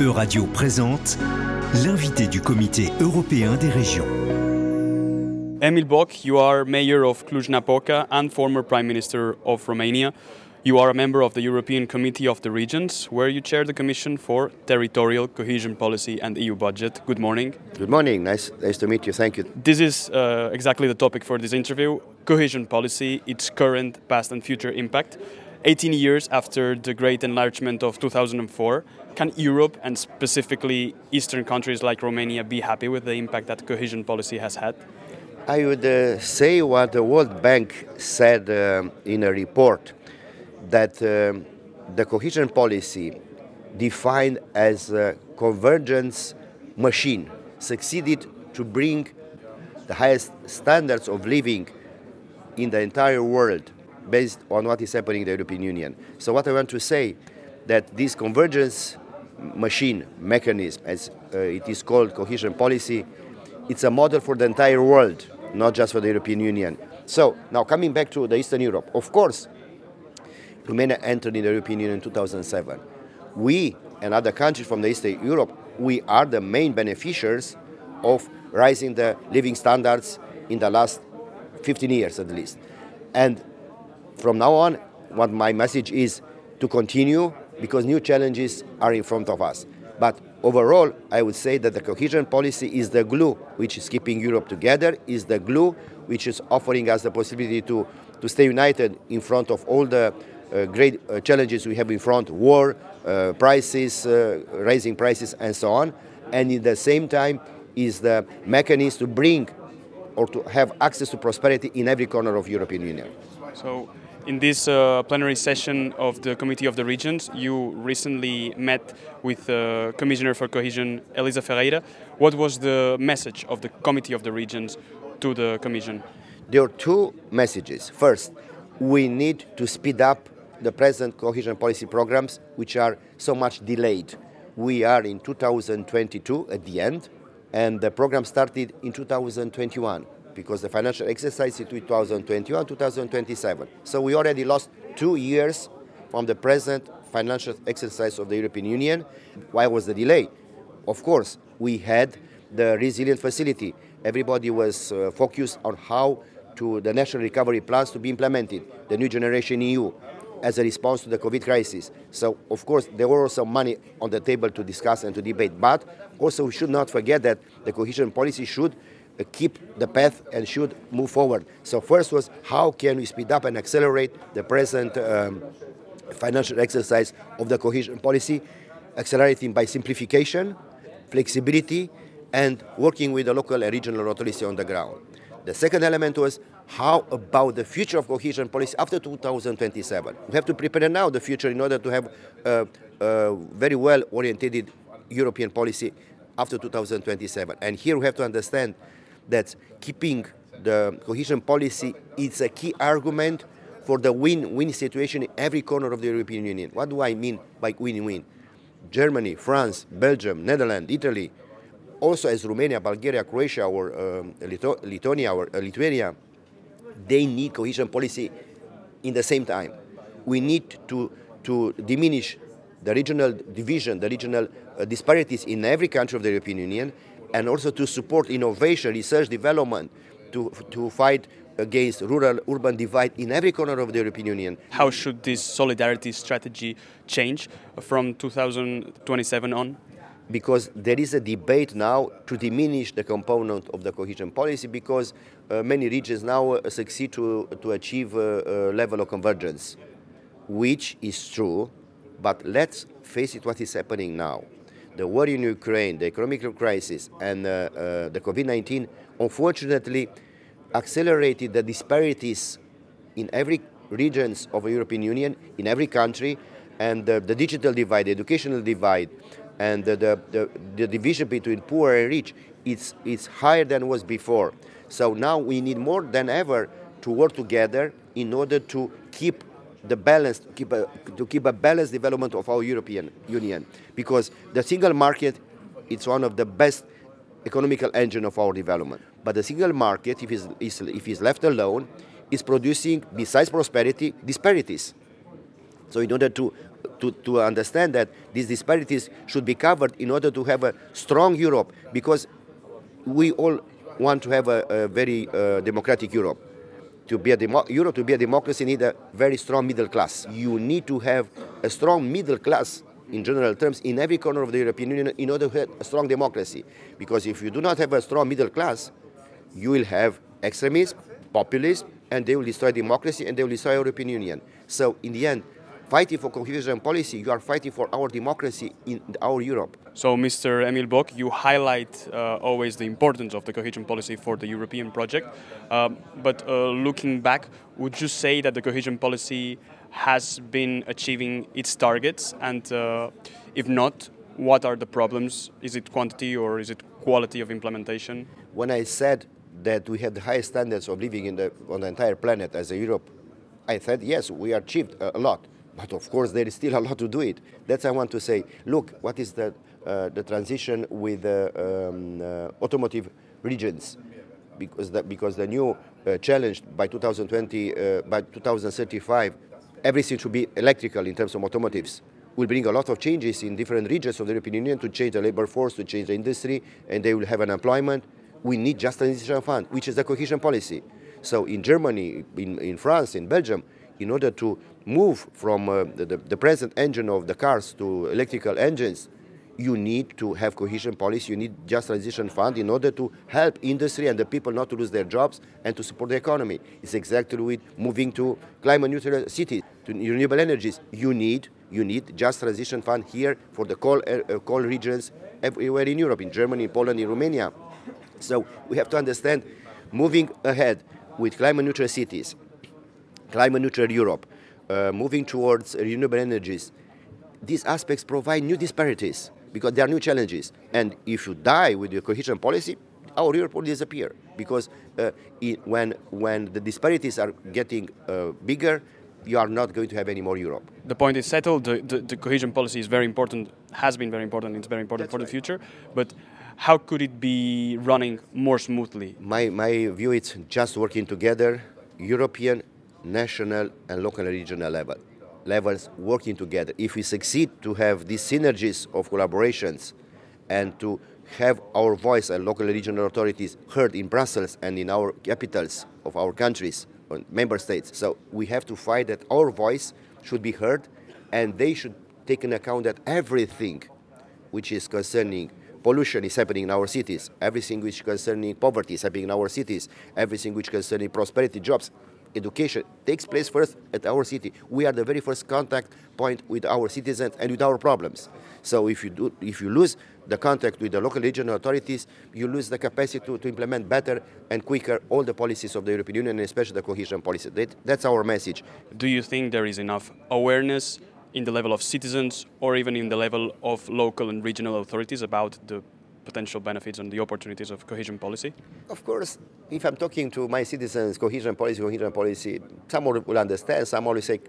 Euradio présente l'invité du Comité européen des régions. Emil Boc, you are mayor of Cluj-Napoca and former prime minister of Romania. You are a member of the European Committee of the Regions, where you chair the Commission for Territorial Cohesion Policy and EU Budget. Good morning. Good morning. Nice, nice to meet you. Thank you. This is uh, exactly the topic for this interview cohesion policy, its current, past, and future impact. 18 years after the great enlargement of 2004, can Europe and specifically Eastern countries like Romania be happy with the impact that cohesion policy has had? I would uh, say what the World Bank said uh, in a report that um, the cohesion policy, defined as a convergence machine, succeeded to bring the highest standards of living in the entire world based on what is happening in the European Union. So what I want to say that this convergence machine mechanism, as uh, it is called cohesion policy, it's a model for the entire world, not just for the European Union. So now coming back to the Eastern Europe, of course, Romania entered in the European Union in 2007. We and other countries from the Eastern Europe, we are the main beneficiaries of rising the living standards in the last 15 years at least. And from now on, what my message is to continue because new challenges are in front of us. But overall, I would say that the cohesion policy is the glue which is keeping Europe together, is the glue which is offering us the possibility to, to stay united in front of all the uh, great uh, challenges we have in front war, uh, prices, uh, raising prices, and so on. And in the same time, is the mechanism to bring or to have access to prosperity in every corner of European Union. So in this uh, plenary session of the Committee of the Regions, you recently met with uh, Commissioner for Cohesion, Elisa Ferreira. What was the message of the Committee of the Regions to the Commission? There are two messages. First, we need to speed up the present cohesion policy programs, which are so much delayed. We are in 2022 at the end, and the program started in 2021 because the financial exercise is 2021 2027. So we already lost two years from the present financial exercise of the European Union. Why was the delay? Of course, we had the resilient facility. Everybody was uh, focused on how to the national recovery plans to be implemented, the new generation EU, as a response to the COVID crisis. So, of course, there were also money on the table to discuss and to debate. But also, we should not forget that the cohesion policy should keep the path and should move forward. So first was how can we speed up and accelerate the present um, financial exercise of the cohesion policy, accelerating by simplification, flexibility, and working with the local and regional authorities on the ground. The second element was how about the future of cohesion policy after 2027? We have to prepare now the future in order to have a, a very well oriented European policy after 2027. And here we have to understand that keeping the cohesion policy is a key argument for the win-win situation in every corner of the European Union. What do I mean by win-win? Germany, France, Belgium, Netherlands, Italy, also as Romania, Bulgaria, Croatia, or um, Lithuania, or uh, Lithuania, they need cohesion policy in the same time. We need to, to diminish the regional division, the regional uh, disparities in every country of the European Union, and also to support innovation, research, development, to, to fight against rural-urban divide in every corner of the European Union. How should this solidarity strategy change from 2027 on? Because there is a debate now to diminish the component of the cohesion policy because uh, many regions now uh, succeed to, to achieve a, a level of convergence, which is true, but let's face it what is happening now the war in Ukraine, the economic crisis, and uh, uh, the COVID 19 unfortunately accelerated the disparities in every regions of the European Union, in every country, and the, the digital divide, the educational divide, and the, the, the, division between poor and rich, it's, it's higher than was before. So now we need more than ever to work together in order to keep the balance to keep a, to keep a balanced development of our European Union because the single market it's one of the best economical engine of our development. But the single market, if it's, if it's left alone, is producing, besides prosperity, disparities. So in order to to, to understand that these disparities should be covered in order to have a strong Europe because we all want to have a, a very uh, democratic Europe. To be a demo- Europe to be a democracy need a very strong middle class. You need to have a strong middle class in general terms in every corner of the European Union in order to have a strong democracy. Because if you do not have a strong middle class, you will have extremism, populism, and they will destroy democracy and they will destroy European Union. So in the end, fighting for cohesion policy, you are fighting for our democracy in our Europe. So, Mr. Emil Boc, you highlight uh, always the importance of the cohesion policy for the European project. Um, but uh, looking back, would you say that the cohesion policy has been achieving its targets? And uh, if not, what are the problems? Is it quantity or is it quality of implementation? When I said that we have the highest standards of living in the, on the entire planet as a Europe, I said yes, we achieved a lot. But of course, there is still a lot to do it. That's I want to say. Look, what is the uh, the transition with the um, uh, automotive regions? Because the, because the new uh, challenge by 2020, uh, by 2035, everything should be electrical in terms of automotives. Will bring a lot of changes in different regions of the European Union to change the labor force, to change the industry, and they will have an employment. We need just a transition fund, which is the cohesion policy. So in Germany, in, in France, in Belgium, in order to move from uh, the, the, present engine of the cars to electrical engines, you need to have cohesion policy, you need just transition fund in order to help industry and the people not to lose their jobs and to support the economy. It's exactly with moving to climate neutral cities, to renewable energies. You need you need just transition fund here for the coal, uh, coal regions everywhere in Europe, in Germany, in Poland, in Romania. So we have to understand moving ahead with climate neutral cities, climate neutral Europe, uh, moving towards renewable energies, these aspects provide new disparities because there are new challenges. And if you die with your cohesion policy, our Europe will disappear because uh, it, when, when the disparities are getting uh, bigger, you are not going to have any more Europe. The point is settled. The, the, the, cohesion policy is very important, has been very important, it's very important That's for right. the future. But how could it be running more smoothly? My, my view is just working together, European, national, and local and regional level levels working together. If we succeed to have these synergies of collaborations and to have our voice and local and regional authorities heard in Brussels and in our capitals of our countries, or member states. So we have to fight that our voice should be heard and they should take into account that everything which is concerning pollution is happening in our cities, everything which concerning poverty is happening in our cities, everything which concerning prosperity, jobs, education takes place first at our city. We are the very first contact point with our citizens and with our problems. So if you, do, if you lose the contact with the local regional authorities, you lose the capacity to, to implement better and quicker all the policies of the European Union, and especially the cohesion policy. That, that's our message. Do you think there is enough awareness in the level of citizens or even in the level of local and regional authorities about the potential benefits and the opportunities of cohesion policy? Of course, if I'm talking to my citizens, cohesion policy, cohesion policy, some will understand, some will say,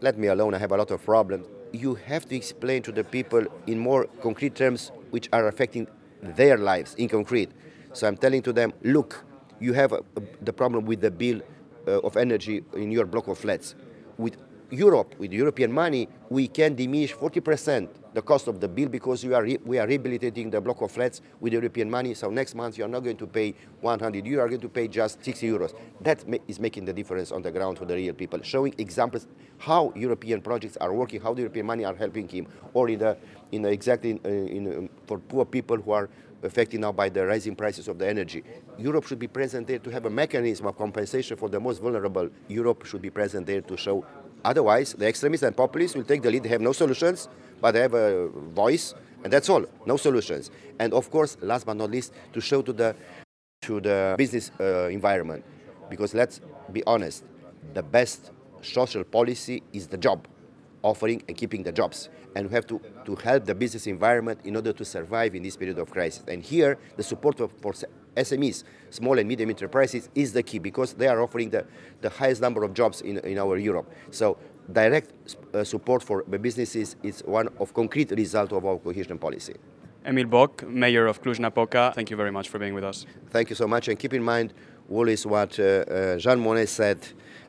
let me alone, I have a lot of problems. You have to explain to the people in more concrete terms which are affecting their lives in concrete. So I'm telling to them, look, you have a, a, the problem with the bill uh, of energy in your block of flats. With Europe, with European money, we can diminish 40% the cost of the bill because we are, we are rehabilitating the block of flats with European money. So next month you are not going to pay 100 you are going to pay just 60 euros. That ma is making the difference on the ground for the real people, showing examples how European projects are working, how the European money are helping him, or in the, in the exactly in, uh, in, um, for poor people who are affected now by the rising prices of the energy. Europe should be present there to have a mechanism of compensation for the most vulnerable. Europe should be present there to show Otherwise, the extremists and populists will take the lead. They have no solutions, but they have a voice, and that's all. No solutions. And of course, last but not least, to show to the to the business uh, environment, because let's be honest, the best social policy is the job, offering and keeping the jobs. And we have to, to help the business environment in order to survive in this period of crisis. And here, the support for SMEs, small and medium enterprises, is the key because they are offering the, the highest number of jobs in, in our Europe. So direct uh, support for the businesses is one of concrete result of our cohesion policy. Emil Boc, Mayor of Cluj-Napoca, thank you very much for being with us. Thank you so much, and keep in mind always what uh, uh, Jean Monnet said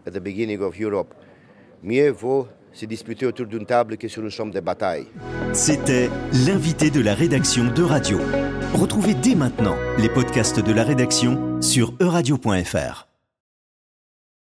at the beginning of Europe, mieux vaut se disputer autour d'une table que sur une champ de bataille. C'était l'invité de la rédaction d'Euradio. Retrouvez dès maintenant les podcasts de la rédaction sur euradio.fr.